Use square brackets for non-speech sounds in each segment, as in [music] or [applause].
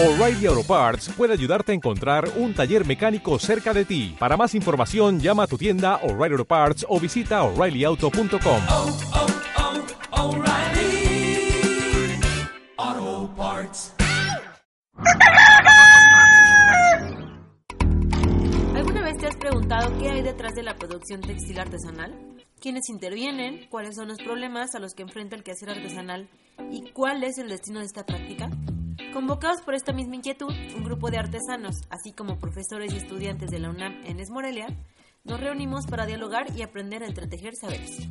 O'Reilly Auto Parts puede ayudarte a encontrar un taller mecánico cerca de ti. Para más información, llama a tu tienda O'Reilly Auto Parts o visita oreillyauto.com. oh, oh, Parts. ¿Alguna vez te has preguntado qué hay detrás de la producción textil artesanal? ¿Quiénes intervienen? ¿Cuáles son los problemas a los que enfrenta el quehacer artesanal? ¿Y cuál es el destino de esta práctica? Convocados por esta misma inquietud, un grupo de artesanos, así como profesores y estudiantes de la UNAM en Esmorelia, nos reunimos para dialogar y aprender a entretejer saberes.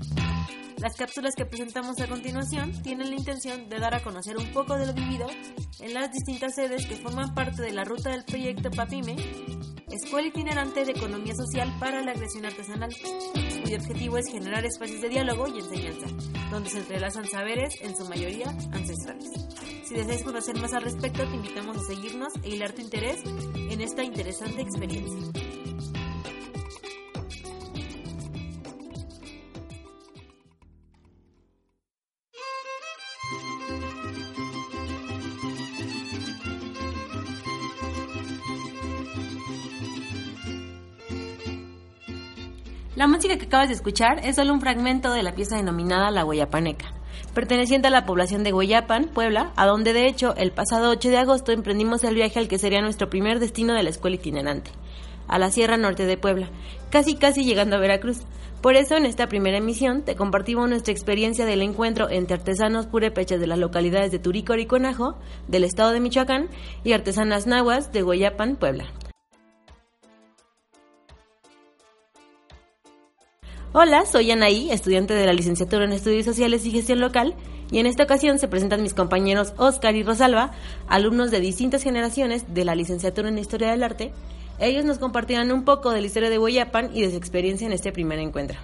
Las cápsulas que presentamos a continuación tienen la intención de dar a conocer un poco de lo vivido en las distintas sedes que forman parte de la ruta del proyecto PAPIME, Escuela Itinerante de Economía Social para la Creación Artesanal, cuyo objetivo es generar espacios de diálogo y enseñanza, donde se entrelazan saberes, en su mayoría ancestrales. Si deseas conocer más al respecto, te invitamos a seguirnos e hilar tu interés en esta interesante experiencia. La música que acabas de escuchar es solo un fragmento de la pieza denominada La Guayapaneca, perteneciente a la población de Guayapan, Puebla, a donde de hecho el pasado 8 de agosto emprendimos el viaje al que sería nuestro primer destino de la escuela itinerante, a la Sierra Norte de Puebla, casi casi llegando a Veracruz. Por eso en esta primera emisión te compartimos nuestra experiencia del encuentro entre artesanos purépechas de las localidades de Turícoro y Conajo, del estado de Michoacán, y artesanas nahuas de Guayapan, Puebla. Hola, soy Anaí, estudiante de la licenciatura en Estudios Sociales y Gestión Local, y en esta ocasión se presentan mis compañeros Oscar y Rosalba, alumnos de distintas generaciones de la licenciatura en Historia del Arte. Ellos nos compartirán un poco de la historia de Guayapan y de su experiencia en este primer encuentro.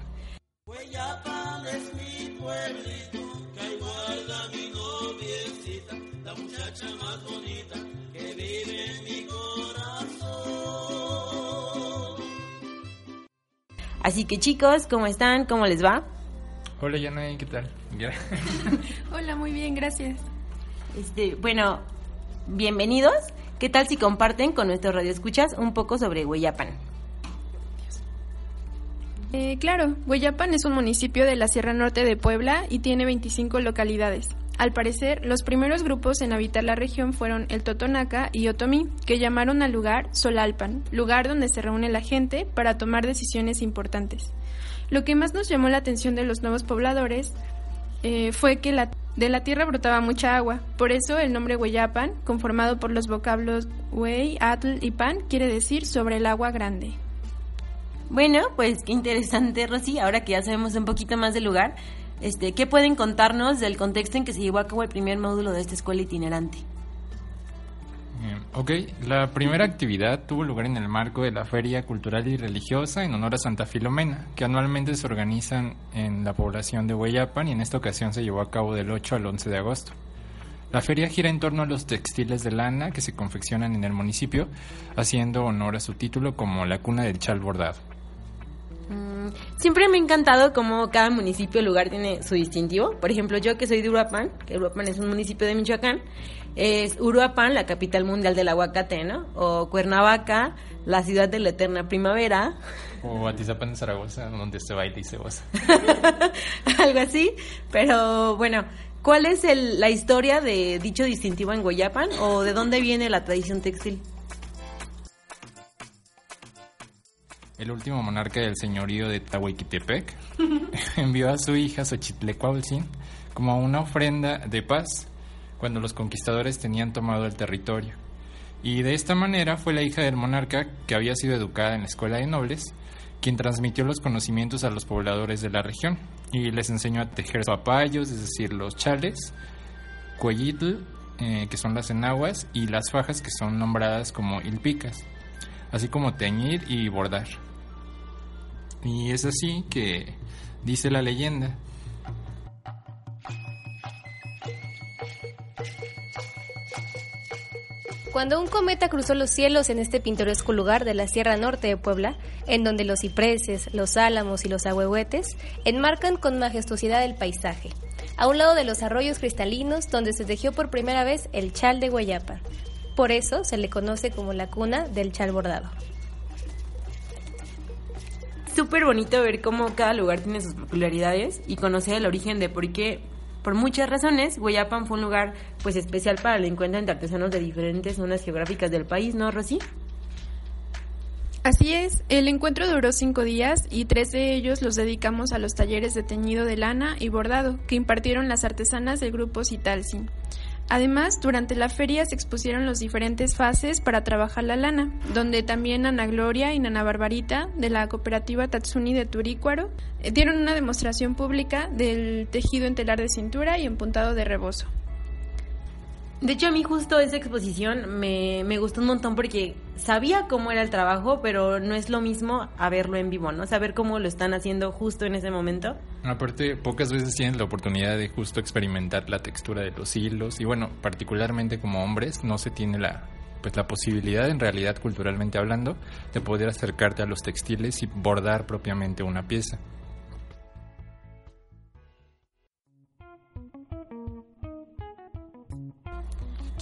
Así que chicos, ¿cómo están? ¿Cómo les va? Hola Yanay, ¿qué tal? [laughs] Hola, muy bien, gracias. Este, bueno, bienvenidos. ¿Qué tal si comparten con nuestros radioescuchas un poco sobre Guayapan? Eh, claro, Hueyapan es un municipio de la Sierra Norte de Puebla y tiene 25 localidades. Al parecer, los primeros grupos en habitar la región fueron el Totonaca y Otomí, que llamaron al lugar Solalpan, lugar donde se reúne la gente para tomar decisiones importantes. Lo que más nos llamó la atención de los nuevos pobladores eh, fue que de la tierra brotaba mucha agua. Por eso el nombre Hueyapan, conformado por los vocablos Huey, Atl y Pan, quiere decir sobre el agua grande. Bueno, pues qué interesante, Rosy. Ahora que ya sabemos un poquito más del lugar, este, ¿qué pueden contarnos del contexto en que se llevó a cabo el primer módulo de esta escuela itinerante? Ok, la primera actividad tuvo lugar en el marco de la Feria Cultural y Religiosa en honor a Santa Filomena, que anualmente se organizan en la población de Hueyapan y en esta ocasión se llevó a cabo del 8 al 11 de agosto. La feria gira en torno a los textiles de lana que se confeccionan en el municipio, haciendo honor a su título como la cuna del chal bordado. Mm, Siempre me ha encantado cómo cada municipio o lugar tiene su distintivo. Por ejemplo, yo que soy de Uruapan, que Uruapan es un municipio de Michoacán, es Uruapan, la capital mundial del aguacate, ¿no? O Cuernavaca, la ciudad de la eterna primavera, O Atizapán de Zaragoza, donde se baila y se goza. [laughs] algo así. Pero bueno, ¿cuál es el- la historia de dicho distintivo en Guayapan o de dónde viene la tradición textil? El último monarca del señorío de Tahuiquitepec [laughs] envió a su hija Xochitlecuautzin como una ofrenda de paz cuando los conquistadores tenían tomado el territorio. Y de esta manera fue la hija del monarca, que había sido educada en la escuela de nobles, quien transmitió los conocimientos a los pobladores de la región y les enseñó a tejer papayos, es decir, los chales, cuellitl, eh, que son las enaguas, y las fajas, que son nombradas como ilpicas, así como teñir y bordar. Y es así que dice la leyenda. Cuando un cometa cruzó los cielos en este pintoresco lugar de la Sierra Norte de Puebla, en donde los cipreses, los álamos y los ahuehuetes enmarcan con majestuosidad el paisaje, a un lado de los arroyos cristalinos donde se tejió por primera vez el chal de Guayapa. Por eso se le conoce como la cuna del chal bordado. Súper bonito ver cómo cada lugar tiene sus peculiaridades y conocer el origen de por qué, por muchas razones, Hueyapan fue un lugar pues especial para el encuentro entre artesanos de diferentes zonas geográficas del país, ¿no, Rosy? Así es, el encuentro duró cinco días y tres de ellos los dedicamos a los talleres de teñido de lana y bordado que impartieron las artesanas del grupo Citalsin. Además, durante la feria se expusieron las diferentes fases para trabajar la lana, donde también Ana Gloria y Nana Barbarita, de la cooperativa Tatsuni de Turícuaro, dieron una demostración pública del tejido en telar de cintura y empuntado de rebozo. De hecho, a mí justo esa exposición me, me, gustó un montón porque sabía cómo era el trabajo, pero no es lo mismo a verlo en vivo, ¿no? Saber cómo lo están haciendo justo en ese momento. Aparte, pocas veces tienen la oportunidad de justo experimentar la textura de los hilos y bueno, particularmente como hombres no se tiene la pues la posibilidad en realidad culturalmente hablando de poder acercarte a los textiles y bordar propiamente una pieza.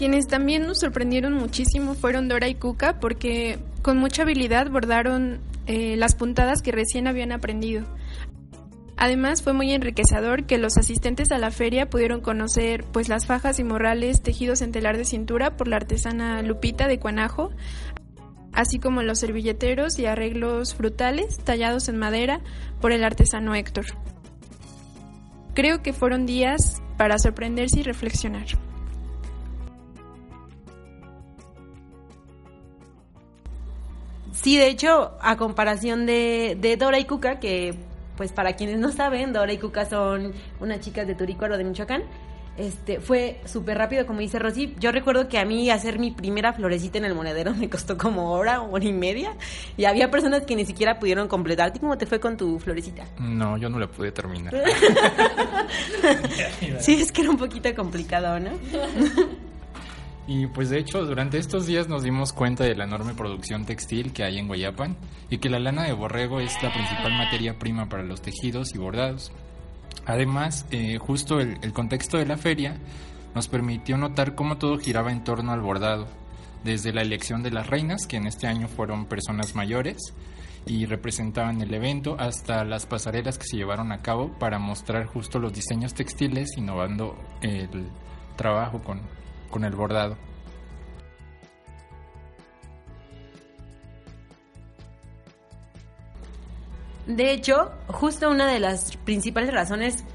Quienes también nos sorprendieron muchísimo fueron Dora y Cuca porque con mucha habilidad bordaron eh, las puntadas que recién habían aprendido. Además fue muy enriquecedor que los asistentes a la feria pudieron conocer pues las fajas y morrales tejidos en telar de cintura por la artesana Lupita de Cuanajo, así como los servilleteros y arreglos frutales tallados en madera por el artesano Héctor. Creo que fueron días para sorprenderse y reflexionar. Sí, de hecho, a comparación de, de Dora y Cuca, que pues para quienes no saben, Dora y Cuca son unas chicas de Turícuaro de Michoacán, este, fue súper rápido, como dice Rosy. Yo recuerdo que a mí hacer mi primera florecita en el monedero [laughs] me costó como hora, hora y media. Y había personas que ni siquiera pudieron completar. ¿Cómo te fue con tu florecita? No, yo no la pude terminar. [laughs] sí, es que era un poquito complicado, ¿no? [laughs] Y pues de hecho, durante estos días nos dimos cuenta de la enorme producción textil que hay en Guayapan y que la lana de borrego es la principal materia prima para los tejidos y bordados. Además, eh, justo el, el contexto de la feria nos permitió notar cómo todo giraba en torno al bordado, desde la elección de las reinas, que en este año fueron personas mayores y representaban el evento, hasta las pasarelas que se llevaron a cabo para mostrar justo los diseños textiles, innovando el trabajo con, con el bordado. De hecho, justo una de las principales razones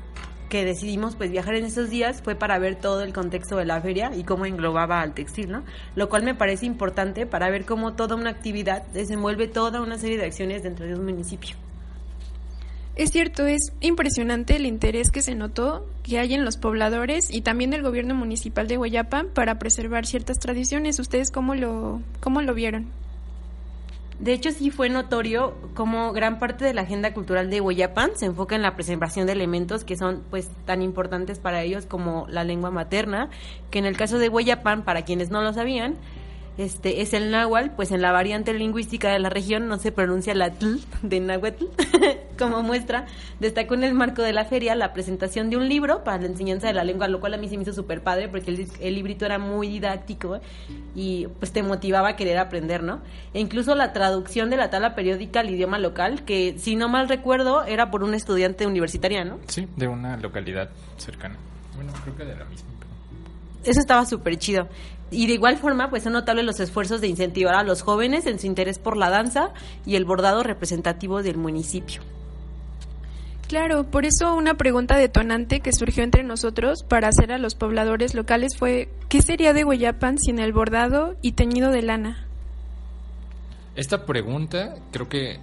que decidimos pues viajar en esos días fue para ver todo el contexto de la feria y cómo englobaba al textil, ¿no? Lo cual me parece importante para ver cómo toda una actividad desenvuelve toda una serie de acciones dentro de un municipio. Es cierto, es impresionante el interés que se notó que hay en los pobladores y también del gobierno municipal de Guayapan para preservar ciertas tradiciones. ¿Ustedes cómo lo, cómo lo vieron? De hecho, sí fue notorio como gran parte de la agenda cultural de Hueyapan se enfoca en la preservación de elementos que son pues tan importantes para ellos como la lengua materna, que en el caso de Hueyapan, para quienes no lo sabían, este es el náhuatl, pues en la variante lingüística de la región no se pronuncia la tl de náhuatl. [laughs] Como muestra, destacó en el marco de la feria la presentación de un libro para la enseñanza de la lengua, lo cual a mí se me hizo súper padre porque el, el, librito era muy didáctico y pues te motivaba a querer aprender, ¿no? E incluso la traducción de la tabla periódica al idioma local, que si no mal recuerdo era por un estudiante universitaria, ¿no? Sí, de una localidad cercana. Bueno, creo que de la misma. Eso estaba súper chido. Y de igual forma, pues son notables los esfuerzos de incentivar a los jóvenes en su interés por la danza y el bordado representativo del municipio. Claro, por eso una pregunta detonante que surgió entre nosotros para hacer a los pobladores locales fue ¿qué sería de Hueyapan sin el bordado y teñido de lana? Esta pregunta creo que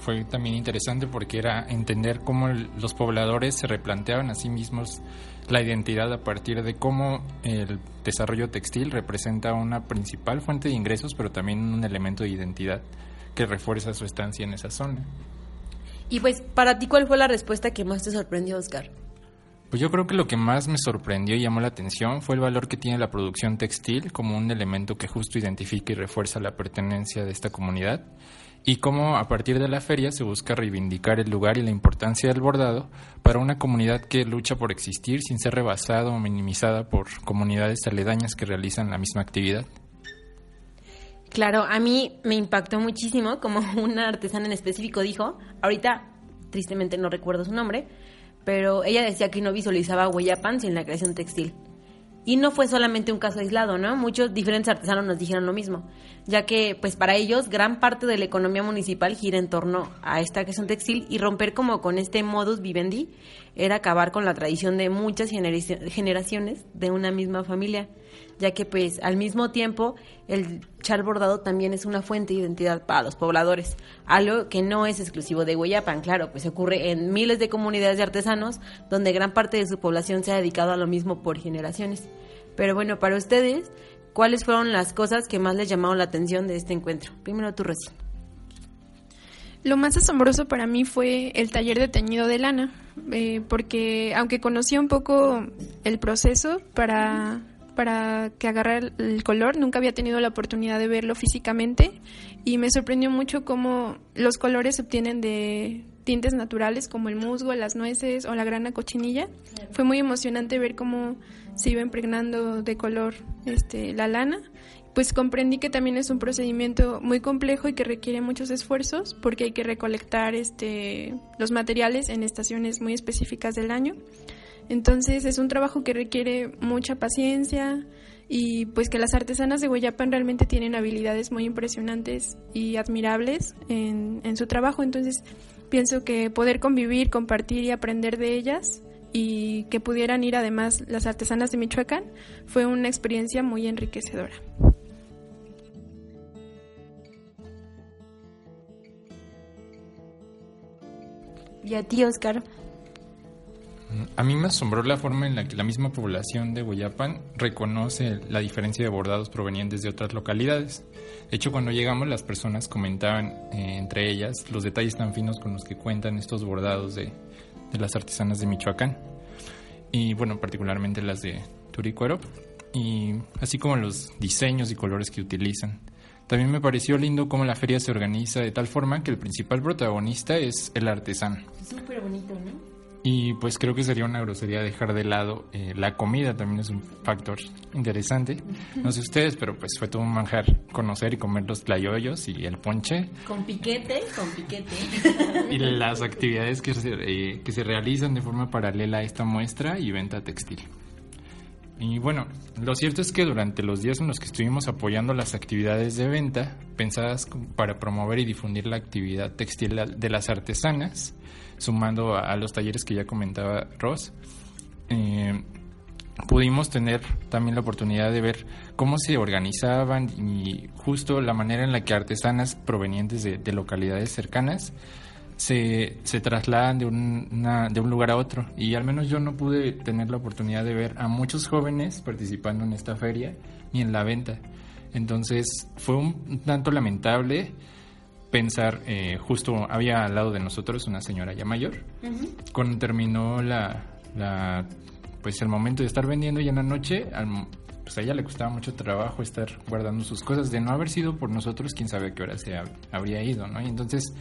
fue también interesante porque era entender cómo los pobladores se replanteaban a sí mismos la identidad a partir de cómo el desarrollo textil representa una principal fuente de ingresos, pero también un elemento de identidad que refuerza su estancia en esa zona. Y pues, para ti, ¿cuál fue la respuesta que más te sorprendió, Oscar? Pues yo creo que lo que más me sorprendió y llamó la atención fue el valor que tiene la producción textil como un elemento que justo identifica y refuerza la pertenencia de esta comunidad y cómo a partir de la feria se busca reivindicar el lugar y la importancia del bordado para una comunidad que lucha por existir sin ser rebasada o minimizada por comunidades aledañas que realizan la misma actividad. Claro, a mí me impactó muchísimo, como [laughs] una artesana en específico dijo, ahorita tristemente no recuerdo su nombre, pero ella decía que no visualizaba Hueyapan sin la creación textil. Y no fue solamente un caso aislado, ¿no? Muchos diferentes artesanos nos dijeron lo mismo, ya que pues para ellos gran parte de la economía municipal gira en torno a esta creación textil y romper como con este modus vivendi era acabar con la tradición de muchas generaci- generaciones de una misma familia, ya que pues al mismo tiempo el chal bordado también es una fuente de identidad para los pobladores, algo que no es exclusivo de Hueyapan, claro, pues ocurre en miles de comunidades de artesanos donde gran parte de su población se ha dedicado a lo mismo por generaciones. Pero bueno, para ustedes, ¿cuáles fueron las cosas que más les llamaron la atención de este encuentro? Primero tú, Rosy. Lo más asombroso para mí fue el taller de teñido de lana, eh, porque aunque conocía un poco el proceso para, para que agarrar el color, nunca había tenido la oportunidad de verlo físicamente y me sorprendió mucho cómo los colores se obtienen de tintes naturales como el musgo, las nueces o la grana cochinilla. Fue muy emocionante ver cómo se iba impregnando de color este, la lana pues comprendí que también es un procedimiento muy complejo y que requiere muchos esfuerzos porque hay que recolectar este, los materiales en estaciones muy específicas del año. Entonces es un trabajo que requiere mucha paciencia y pues que las artesanas de Guayapan realmente tienen habilidades muy impresionantes y admirables en su trabajo. Entonces pienso que poder convivir, compartir y aprender de ellas y que pudieran ir además las artesanas de Michoacán fue una experiencia muy enriquecedora. Y a ti, Oscar. A mí me asombró la forma en la que la misma población de Hueyapan reconoce la diferencia de bordados provenientes de otras localidades. De hecho, cuando llegamos, las personas comentaban eh, entre ellas los detalles tan finos con los que cuentan estos bordados de, de las artesanas de Michoacán. Y bueno, particularmente las de Turicuero. Y así como los diseños y colores que utilizan. También me pareció lindo cómo la feria se organiza de tal forma que el principal protagonista es el artesano. Súper bonito, ¿no? Y pues creo que sería una grosería dejar de lado eh, la comida, también es un factor interesante. No sé ustedes, pero pues fue todo un manjar conocer y comer los playoyos y el ponche Con piquete, con piquete. y las actividades que se, eh, que se realizan de forma paralela a esta muestra y venta textil. Y bueno, lo cierto es que durante los días en los que estuvimos apoyando las actividades de venta, pensadas para promover y difundir la actividad textil de las artesanas, sumando a, los talleres que ya comentaba Ross, eh, pudimos tener también la oportunidad de ver cómo se organizaban y justo la manera en la que artesanas provenientes de localidades cercanas se, se trasladan de un, una- de un lugar a otro. Y al menos yo no pude tener la oportunidad de ver a muchos jóvenes participando en esta feria ni en la venta. Entonces fue un tanto lamentable pensar, eh, justo había al lado de nosotros una señora ya mayor, cuando terminó la, la, pues el momento de estar vendiendo y en la noche, al- pues a ella le costaba mucho trabajo estar guardando sus cosas, de no haber sido por nosotros, quién sabe a qué hora se hab- habría ido, ¿no? Y entonces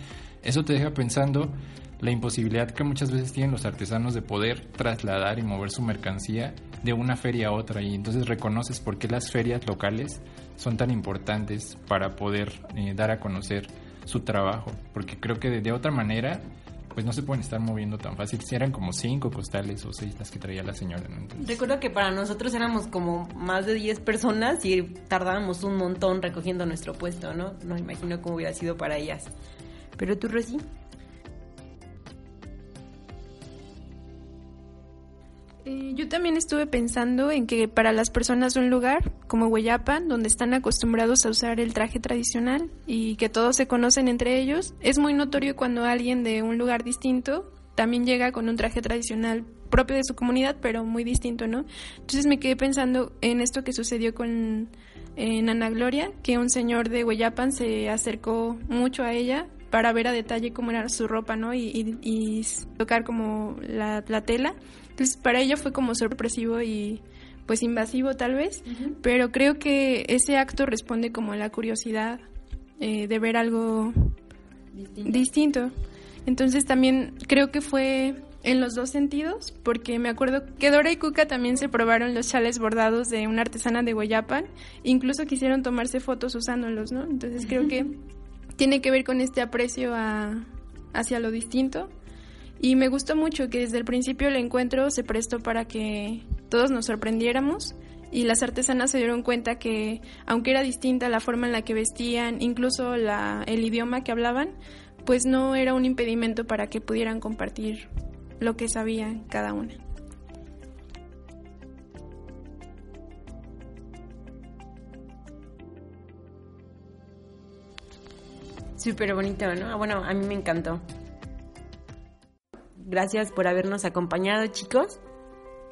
eso te deja pensando la imposibilidad que muchas veces tienen los artesanos de poder trasladar y mover su mercancía de una feria a otra y entonces reconoces por qué las ferias locales son tan importantes para poder eh, dar a conocer su trabajo, porque creo que de, otra manera pues no se pueden estar moviendo tan fácil. Si eran como cinco costales o seis las que traía la señora, ¿no? Entonces, Recuerdo que para nosotros éramos como más de 10 personas y tardábamos un montón recogiendo nuestro puesto, ¿no? No imagino cómo hubiera sido para ellas. Pero tú, Rosy. Eh, yo también estuve pensando en que para las personas de un lugar como Hueyapan, donde están acostumbrados a usar el traje tradicional y que todos se conocen entre ellos, es muy notorio cuando alguien de un lugar distinto también llega con un traje tradicional propio de su comunidad, pero muy distinto, ¿no? Entonces me quedé pensando en esto que sucedió con Ana Gloria, que un señor de Hueyapan se acercó mucho a ella para ver a detalle cómo era su ropa, ¿no? Y, y- y tocar como la, la tela. Entonces para ella fue como sorpresivo y pues invasivo tal vez, pero creo que ese acto responde como a la curiosidad eh, de ver algo distinto. Entonces también creo que fue en los dos sentidos, porque me acuerdo que Dora y Cuca también se probaron los chales bordados de una artesana de Guayapan, incluso quisieron tomarse fotos usándolos, ¿no? Entonces creo que tiene que ver con este aprecio hacia lo distinto. Y me gustó mucho que desde el principio el encuentro se prestó para que todos nos sorprendiéramos y las artesanas se dieron cuenta que aunque era distinta la forma en la que vestían, incluso el idioma que hablaban, pues no era un impedimento para que pudieran compartir lo que sabía cada una. Súper bonito, ¿no? Bueno, a mí me encantó. Gracias por habernos acompañado, chicos.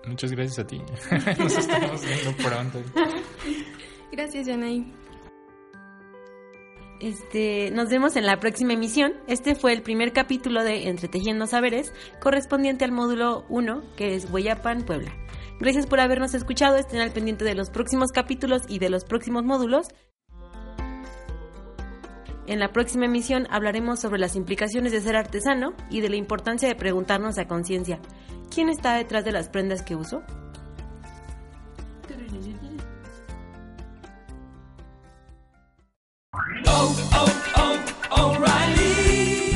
Muchas gracias a ti. [laughs] Nos estamos viendo pronto. [laughs] Gracias, Yanay. Este, nos vemos en la próxima emisión. Este fue el primer capítulo de Entretejiendo Saberes, correspondiente al módulo 1, que es Hueyapan, Puebla. Gracias por habernos escuchado. Estén al pendiente de los próximos capítulos y de los próximos módulos. En la próxima emisión hablaremos sobre las implicaciones de ser artesano y de la importancia de preguntarnos a conciencia, ¿quién está detrás de las prendas que uso?